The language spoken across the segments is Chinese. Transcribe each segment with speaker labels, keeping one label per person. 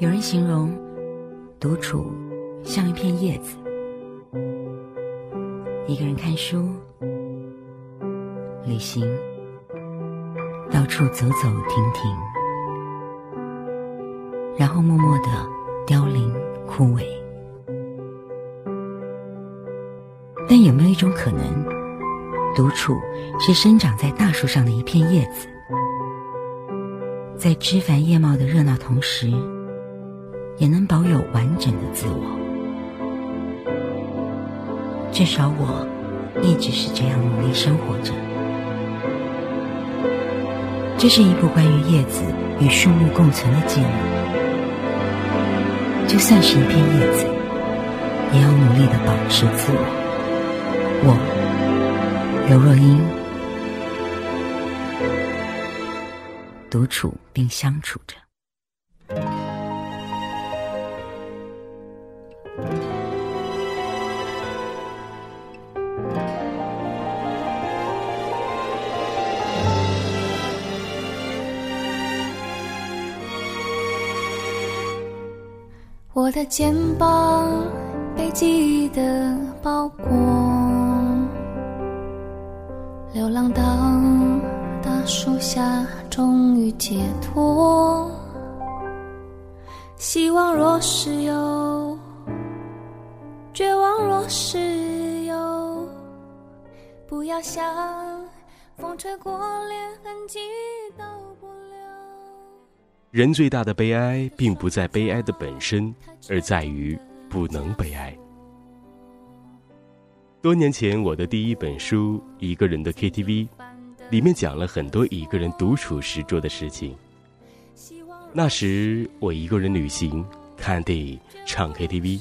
Speaker 1: 有人形容独处像一片叶子，一个人看书、旅行，到处走走停停，然后默默的凋零枯萎。但有没有一种可能，独处是生长在大树上的一片叶子，在枝繁叶茂的热闹同时？也能保有完整的自我，至少我一直是这样努力生活着。这是一部关于叶子与树木共存的记录。就算是一片叶子，也要努力的保持自我。我，刘若英，独处并相处着。
Speaker 2: 我的肩膀被记忆的包裹，流浪到大树下，终于解脱。希望若是有，绝望若是有，不要想风吹过，连痕迹都不留。
Speaker 3: 人最大的悲哀，并不在悲哀的本身，而在于不能悲哀。多年前，我的第一本书《一个人的 KTV》，里面讲了很多一个人独处时做的事情。那时，我一个人旅行、看电影、唱 KTV，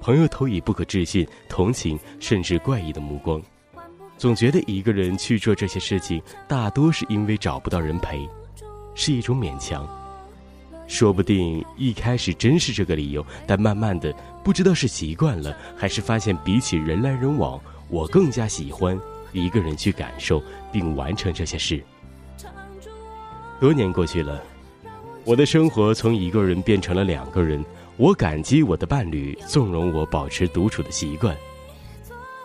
Speaker 3: 朋友投以不可置信、同情甚至怪异的目光，总觉得一个人去做这些事情，大多是因为找不到人陪，是一种勉强。说不定一开始真是这个理由，但慢慢的，不知道是习惯了，还是发现比起人来人往，我更加喜欢一个人去感受并完成这些事。多年过去了，我的生活从一个人变成了两个人。我感激我的伴侣纵容我保持独处的习惯。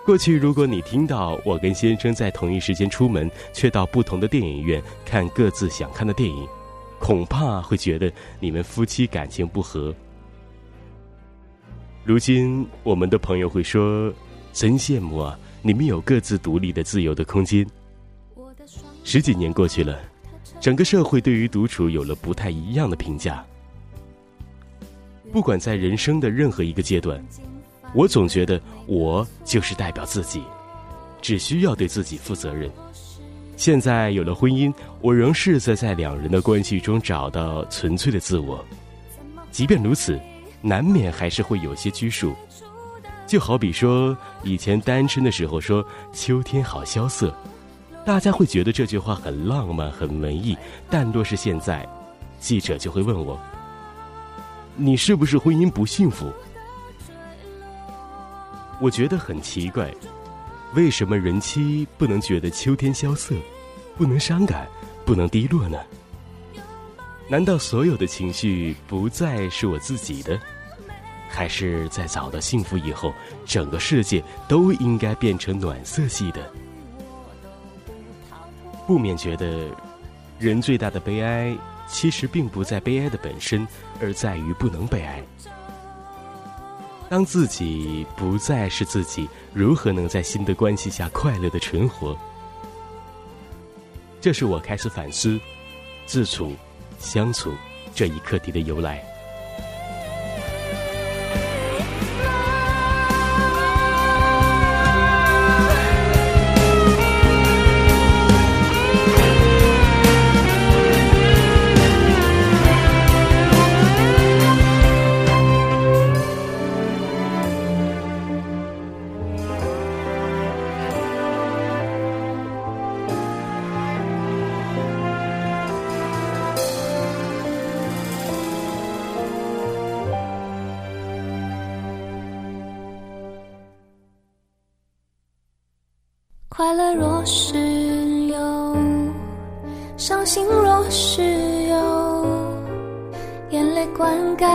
Speaker 3: 过去，如果你听到我跟先生在同一时间出门，却到不同的电影院看各自想看的电影。恐怕会觉得你们夫妻感情不和。如今，我们的朋友会说：“真羡慕啊，你们有各自独立的自由的空间。”十几年过去了，整个社会对于独处有了不太一样的评价。不管在人生的任何一个阶段，我总觉得我就是代表自己，只需要对自己负责任。现在有了婚姻，我仍试着在两人的关系中找到纯粹的自我。即便如此，难免还是会有些拘束。就好比说，以前单身的时候说“秋天好萧瑟”，大家会觉得这句话很浪漫、很文艺。但若是现在，记者就会问我：“你是不是婚姻不幸福？”我觉得很奇怪。为什么人妻不能觉得秋天萧瑟，不能伤感，不能低落呢？难道所有的情绪不再是我自己的？还是在找到幸福以后，整个世界都应该变成暖色系的？不免觉得，人最大的悲哀，其实并不在悲哀的本身，而在于不能悲哀。当自己不再是自己，如何能在新的关系下快乐的存活？这是我开始反思自处、相处这一课题的由来。
Speaker 2: 快乐若是有，伤心若是有，眼泪灌溉，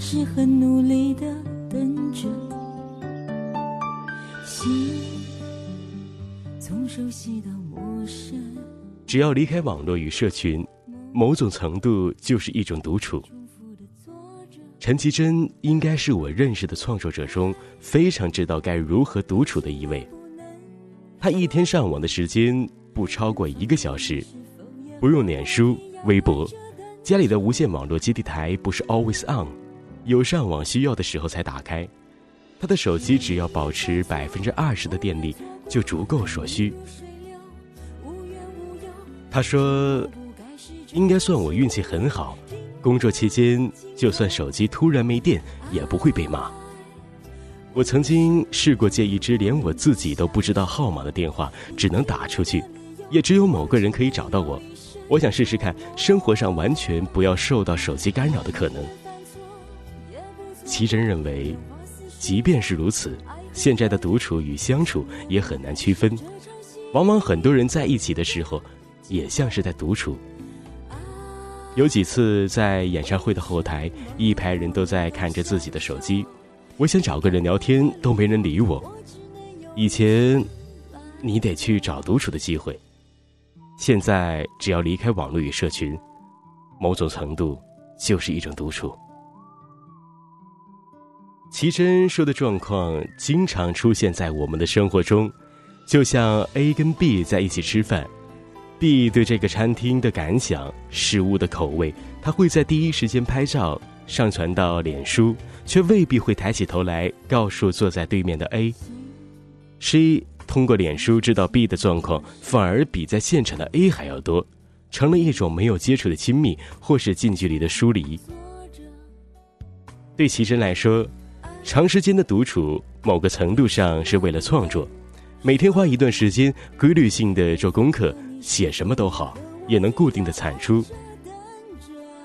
Speaker 4: 是很努力的等着。从熟悉到陌生。
Speaker 3: 只要离开网络与社群，某种程度就是一种独处。陈绮贞应该是我认识的创作者中非常知道该如何独处的一位。他一天上网的时间不超过一个小时，不用脸书、微博，家里的无线网络基地台不是 always on。有上网需要的时候才打开，他的手机只要保持百分之二十的电力就足够所需。他说：“应该算我运气很好，工作期间就算手机突然没电也不会被骂。”我曾经试过借一支连我自己都不知道号码的电话，只能打出去，也只有某个人可以找到我。我想试试看生活上完全不要受到手机干扰的可能。齐真认为，即便是如此，现在的独处与相处也很难区分。往往很多人在一起的时候，也像是在独处。有几次在演唱会的后台，一排人都在看着自己的手机，我想找个人聊天，都没人理我。以前，你得去找独处的机会；现在，只要离开网络与社群，某种程度就是一种独处。奇珍说的状况经常出现在我们的生活中，就像 A 跟 B 在一起吃饭，B 对这个餐厅的感想、食物的口味，他会在第一时间拍照上传到脸书，却未必会抬起头来告诉坐在对面的 A。C 通过脸书知道 B 的状况，反而比在现场的 A 还要多，成了一种没有接触的亲密，或是近距离的疏离。对奇珍来说。长时间的独处，某个程度上是为了创作。每天花一段时间，规律性的做功课，写什么都好，也能固定的产出。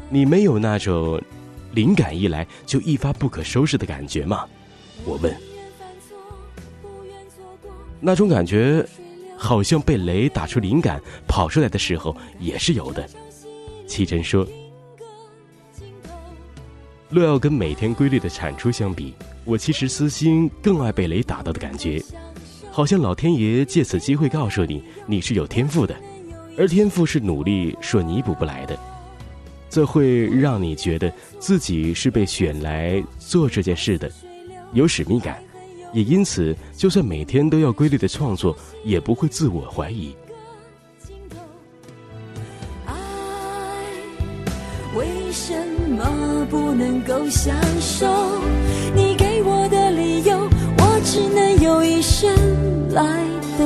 Speaker 3: 你没有那种灵感一来就一发不可收拾的感觉吗？我问。那种感觉，好像被雷打出灵感跑出来的时候也是有的。七真说。若要跟每天规律的产出相比，我其实私心更爱被雷打到的感觉，好像老天爷借此机会告诉你你是有天赋的，而天赋是努力所弥补不来的，这会让你觉得自己是被选来做这件事的，有使命感，也因此就算每天都要规律的创作，也不会自我怀疑。
Speaker 4: 爱为什么不能够享受？生来等。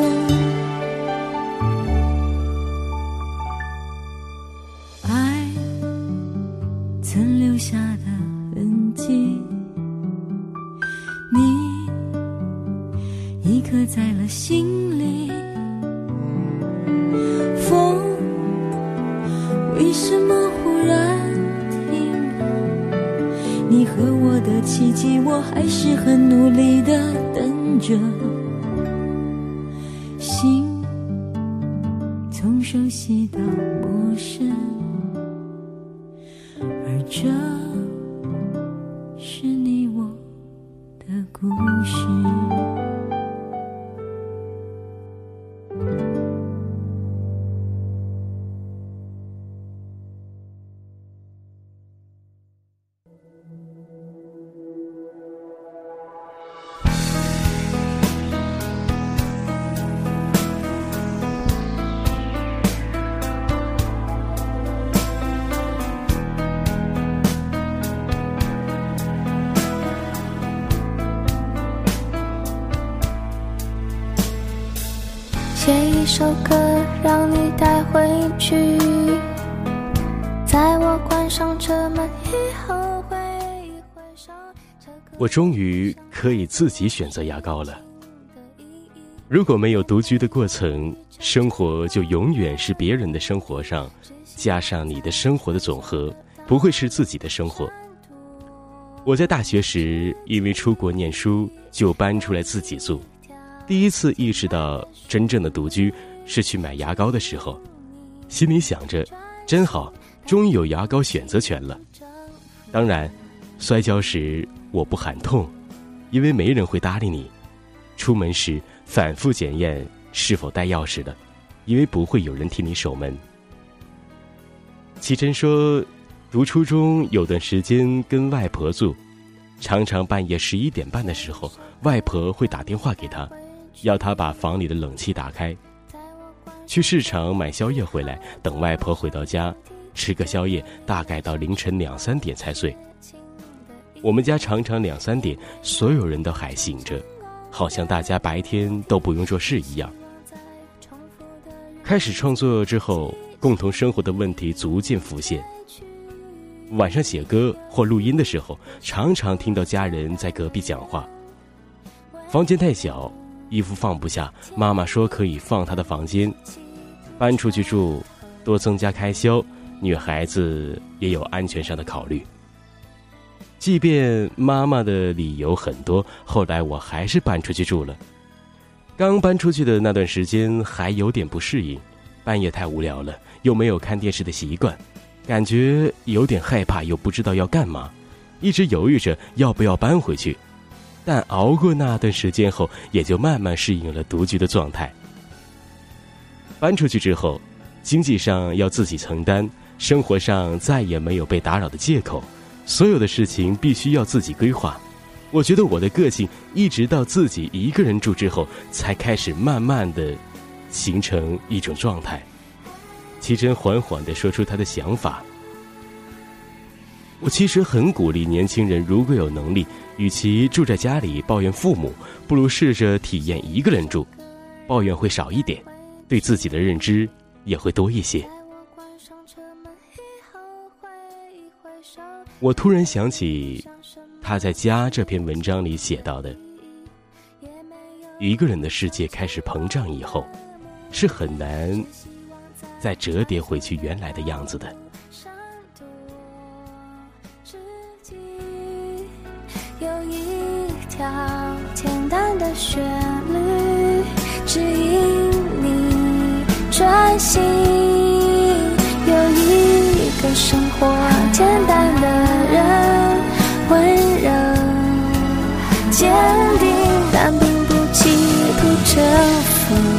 Speaker 4: 爱曾留下的痕迹，你已刻在了心里。风为什么忽然停了？你和我的奇迹，我还是很努力的等。着，心从熟悉到陌生而这
Speaker 2: 是你我的故事。
Speaker 3: 我终于可以自己选择牙膏了。如果没有独居的过程，生活就永远是别人的生活上，加上你的生活的总和，不会是自己的生活。我在大学时，因为出国念书，就搬出来自己住。第一次意识到真正的独居是去买牙膏的时候，心里想着，真好，终于有牙膏选择权了。当然，摔跤时我不喊痛，因为没人会搭理你。出门时反复检验是否带钥匙的，因为不会有人替你守门。齐真说，读初中有段时间跟外婆住，常常半夜十一点半的时候，外婆会打电话给他。要他把房里的冷气打开，去市场买宵夜回来，等外婆回到家，吃个宵夜，大概到凌晨两三点才睡。我们家常常两三点，所有人都还醒着，好像大家白天都不用做事一样。开始创作之后，共同生活的问题逐渐浮现。晚上写歌或录音的时候，常常听到家人在隔壁讲话。房间太小。衣服放不下，妈妈说可以放她的房间。搬出去住，多增加开销，女孩子也有安全上的考虑。即便妈妈的理由很多，后来我还是搬出去住了。刚搬出去的那段时间还有点不适应，半夜太无聊了，又没有看电视的习惯，感觉有点害怕，又不知道要干嘛，一直犹豫着要不要搬回去。但熬过那段时间后，也就慢慢适应了独居的状态。搬出去之后，经济上要自己承担，生活上再也没有被打扰的借口，所有的事情必须要自己规划。我觉得我的个性，一直到自己一个人住之后，才开始慢慢的形成一种状态。齐真缓缓的说出他的想法。我其实很鼓励年轻人，如果有能力，与其住在家里抱怨父母，不如试着体验一个人住，抱怨会少一点，对自己的认知也会多一些。我突然想起他在《家》这篇文章里写到的：一个人的世界开始膨胀以后，是很难再折叠回去原来的样子的。
Speaker 2: 有一条简单的旋律，指引你专心。生活简单的人，温柔坚定，但并不企图征服。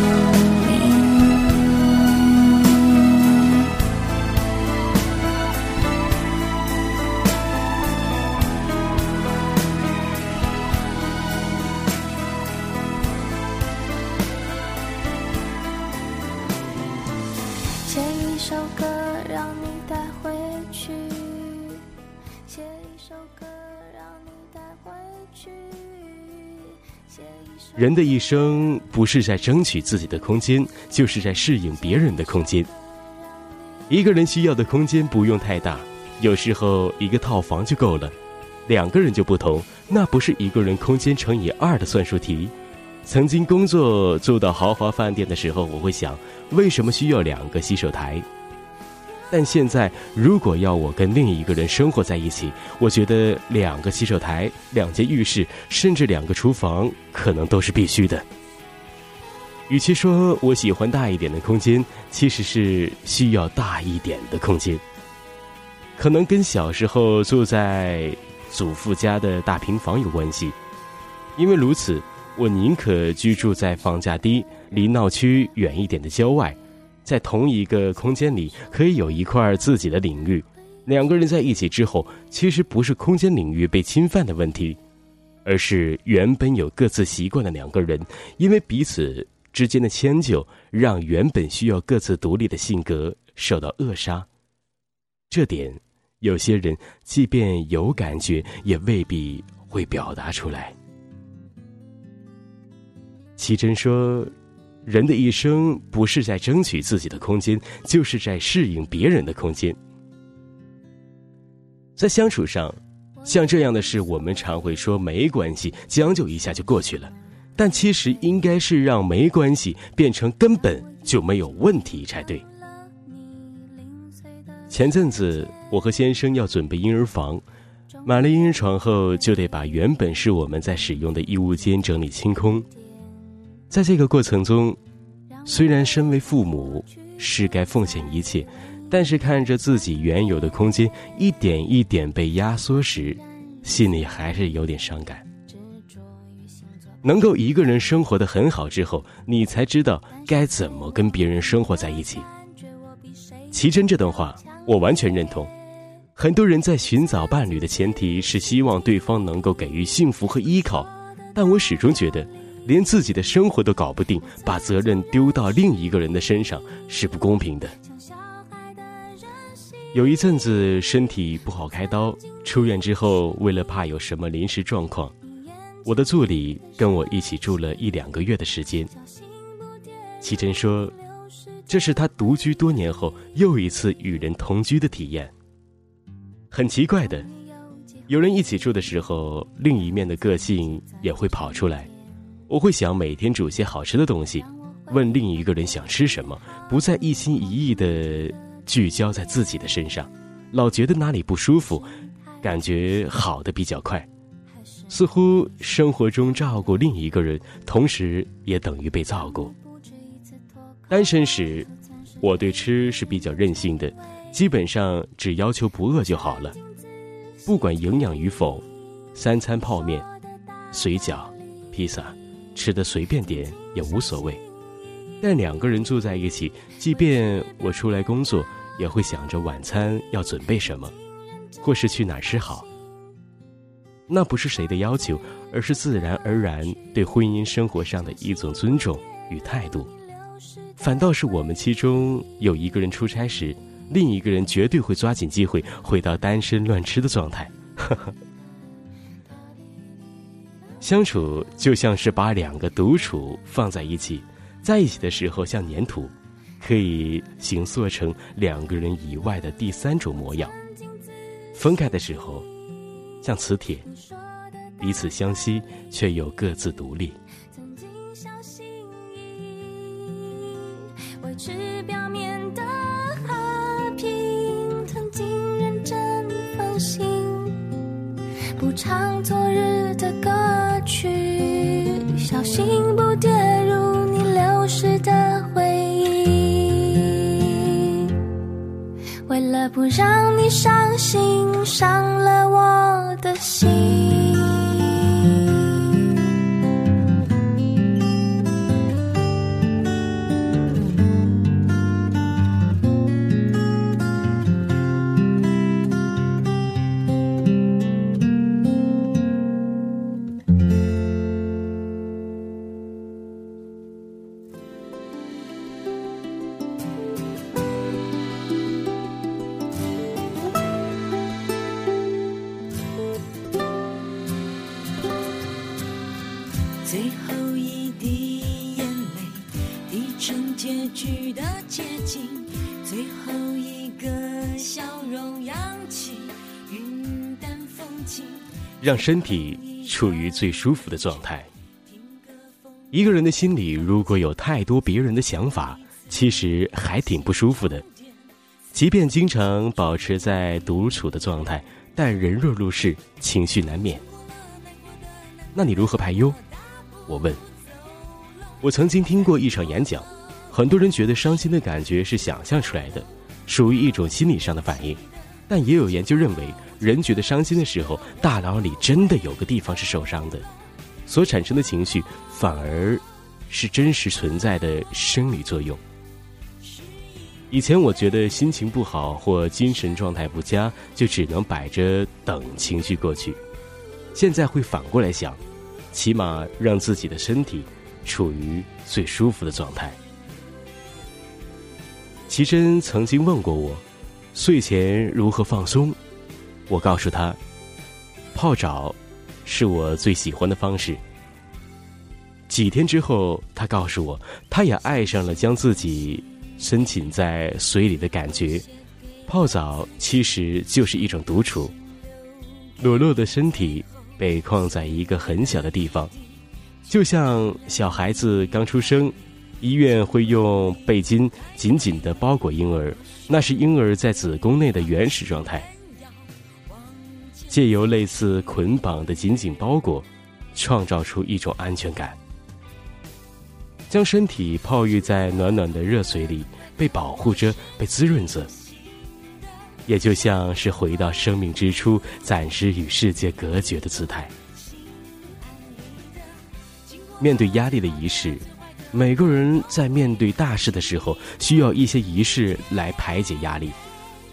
Speaker 3: 人的一生不是在争取自己的空间，就是在适应别人的空间。一个人需要的空间不用太大，有时候一个套房就够了。两个人就不同，那不是一个人空间乘以二的算术题。曾经工作做到豪华饭店的时候，我会想，为什么需要两个洗手台？但现在，如果要我跟另一个人生活在一起，我觉得两个洗手台、两间浴室，甚至两个厨房，可能都是必须的。与其说我喜欢大一点的空间，其实是需要大一点的空间。可能跟小时候住在祖父家的大平房有关系。因为如此，我宁可居住在房价低、离闹区远一点的郊外，在同一个空间里可以有一块自己的领域。两个人在一起之后，其实不是空间领域被侵犯的问题，而是原本有各自习惯的两个人，因为彼此之间的迁就，让原本需要各自独立的性格受到扼杀。这点，有些人即便有感觉，也未必会表达出来。奇珍说：“人的一生不是在争取自己的空间，就是在适应别人的空间。在相处上，像这样的事，我们常会说没关系，将就一下就过去了。但其实应该是让没关系变成根本就没有问题才对。”前阵子，我和先生要准备婴儿房，买了婴儿床后，就得把原本是我们在使用的衣物间整理清空。在这个过程中，虽然身为父母是该奉献一切，但是看着自己原有的空间一点一点被压缩时，心里还是有点伤感。能够一个人生活的很好之后，你才知道该怎么跟别人生活在一起。奇珍这段话我完全认同。很多人在寻找伴侣的前提是希望对方能够给予幸福和依靠，但我始终觉得。连自己的生活都搞不定，把责任丢到另一个人的身上是不公平的。有一阵子身体不好开刀，出院之后，为了怕有什么临时状况，我的助理跟我一起住了一两个月的时间。奇珍说，这是他独居多年后又一次与人同居的体验。很奇怪的，有人一起住的时候，另一面的个性也会跑出来。我会想每天煮些好吃的东西，问另一个人想吃什么，不再一心一意的聚焦在自己的身上，老觉得哪里不舒服，感觉好的比较快，似乎生活中照顾另一个人，同时也等于被照顾。单身时，我对吃是比较任性的，基本上只要求不饿就好了，不管营养与否，三餐泡面、水饺、披萨。吃的随便点也无所谓，但两个人住在一起，即便我出来工作，也会想着晚餐要准备什么，或是去哪儿吃好。那不是谁的要求，而是自然而然对婚姻生活上的一种尊重与态度。反倒是我们其中有一个人出差时，另一个人绝对会抓紧机会回到单身乱吃的状态。呵呵。相处就像是把两个独处放在一起，在一起的时候像粘土，可以形塑成两个人以外的第三种模样；分开的时候，像磁铁，彼此相吸却又各自独立。我让你伤心，伤了我的心。让身体处于最舒服的状态。一个人的心里如果有太多别人的想法，其实还挺不舒服的。即便经常保持在独处的状态，但人若入世，情绪难免。那你如何排忧？我问。我曾经听过一场演讲，很多人觉得伤心的感觉是想象出来的，属于一种心理上的反应，但也有研究认为。人觉得伤心的时候，大脑里真的有个地方是受伤的，所产生的情绪，反而是真实存在的生理作用。以前我觉得心情不好或精神状态不佳，就只能摆着等情绪过去。现在会反过来想，起码让自己的身体处于最舒服的状态。奇珍曾经问过我，睡前如何放松？我告诉他，泡澡是我最喜欢的方式。几天之后，他告诉我，他也爱上了将自己。深浸在水里的感觉，泡澡其实就是一种独处。裸露的身体被框在一个很小的地方，就像小孩子刚出生，医院会用背巾紧紧的包裹婴儿，那是婴儿在子宫内的原始状态。借由类似捆绑的紧紧包裹，创造出一种安全感。将身体泡浴在暖暖的热水里，被保护着，被滋润着，也就像是回到生命之初，暂时与世界隔绝的姿态。面对压力的仪式，每个人在面对大事的时候，需要一些仪式来排解压力。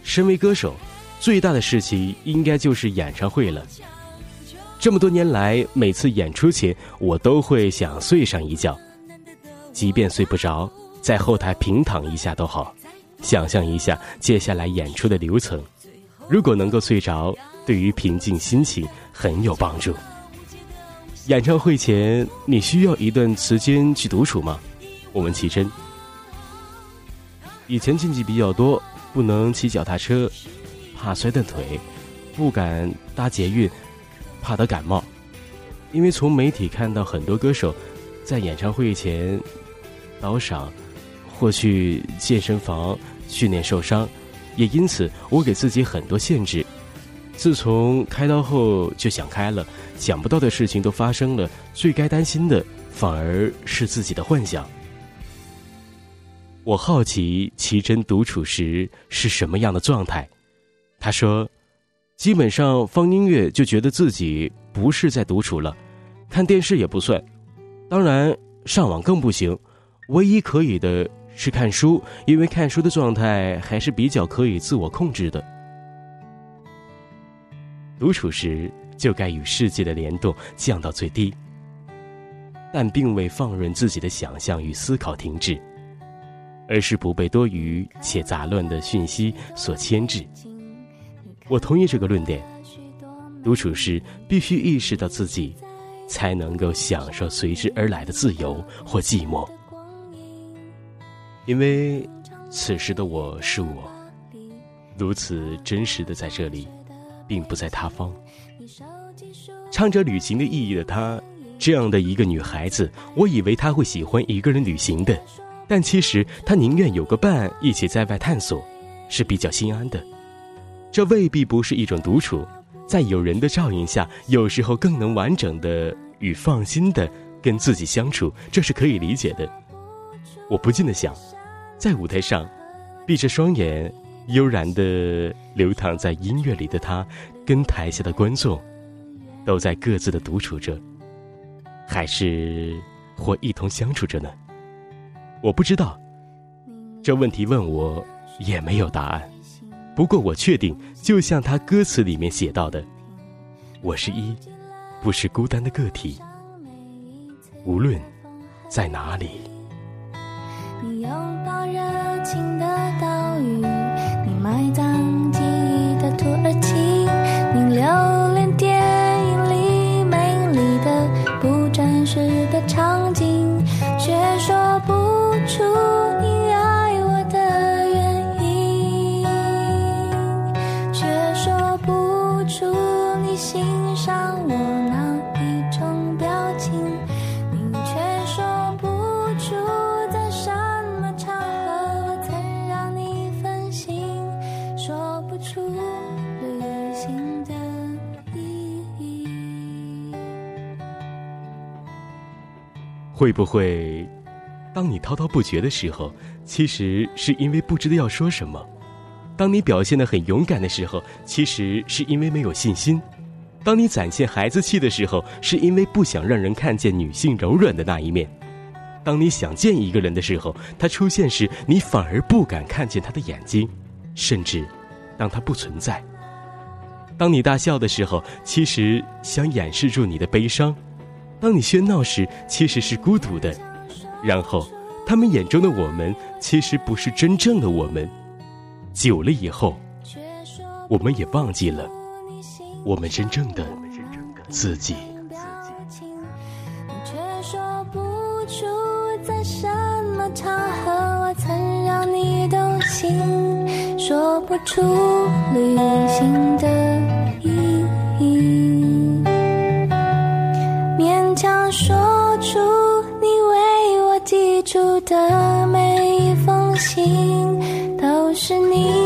Speaker 3: 身为歌手，最大的事情应该就是演唱会了。这么多年来，每次演出前，我都会想睡上一觉。即便睡不着，在后台平躺一下都好，想象一下接下来演出的流程。如果能够睡着，对于平静心情很有帮助。演唱会前，你需要一段时间去独处吗？我问齐真。以前禁忌比较多，不能骑脚踏车，怕摔断腿；不敢搭捷运，怕得感冒。因为从媒体看到很多歌手在演唱会前。倒赏，或去健身房训练受伤，也因此我给自己很多限制。自从开刀后就想开了，想不到的事情都发生了，最该担心的反而是自己的幻想。我好奇奇珍独处时是什么样的状态。他说，基本上放音乐就觉得自己不是在独处了，看电视也不算，当然上网更不行。唯一可以的是看书，因为看书的状态还是比较可以自我控制的。独处时就该与世界的联动降到最低，但并未放任自己的想象与思考停滞，而是不被多余且杂乱的讯息所牵制。我同意这个论点，独处时必须意识到自己，才能够享受随之而来的自由或寂寞。因为此时的我是我，如此真实的在这里，并不在他方。唱着旅行的意义的她，这样的一个女孩子，我以为她会喜欢一个人旅行的，但其实她宁愿有个伴一起在外探索，是比较心安的。这未必不是一种独处，在有人的照应下，有时候更能完整的与放心的跟自己相处，这是可以理解的。我不禁的想。在舞台上，闭着双眼，悠然的流淌在音乐里的他，跟台下的观众，都在各自的独处着，还是或一同相处着呢？我不知道，这问题问我也没有答案。不过我确定，就像他歌词里面写到的：“我是一，不是孤单的个体，无论在哪里。”
Speaker 2: 你拥抱热情的岛屿，你埋
Speaker 3: 会不会，当你滔滔不绝的时候，其实是因为不知道要说什么；当你表现的很勇敢的时候，其实是因为没有信心；当你展现孩子气的时候，是因为不想让人看见女性柔软的那一面；当你想见一个人的时候，他出现时，你反而不敢看见他的眼睛，甚至当他不存在。当你大笑的时候，其实想掩饰住你的悲伤；当你喧闹时，其实是孤独的。然后，他们眼中的我们，其实不是真正的我们。久了以后，我们也忘记了我们真正的自己。
Speaker 2: 场合我曾让你动心，说不出旅行的。是你。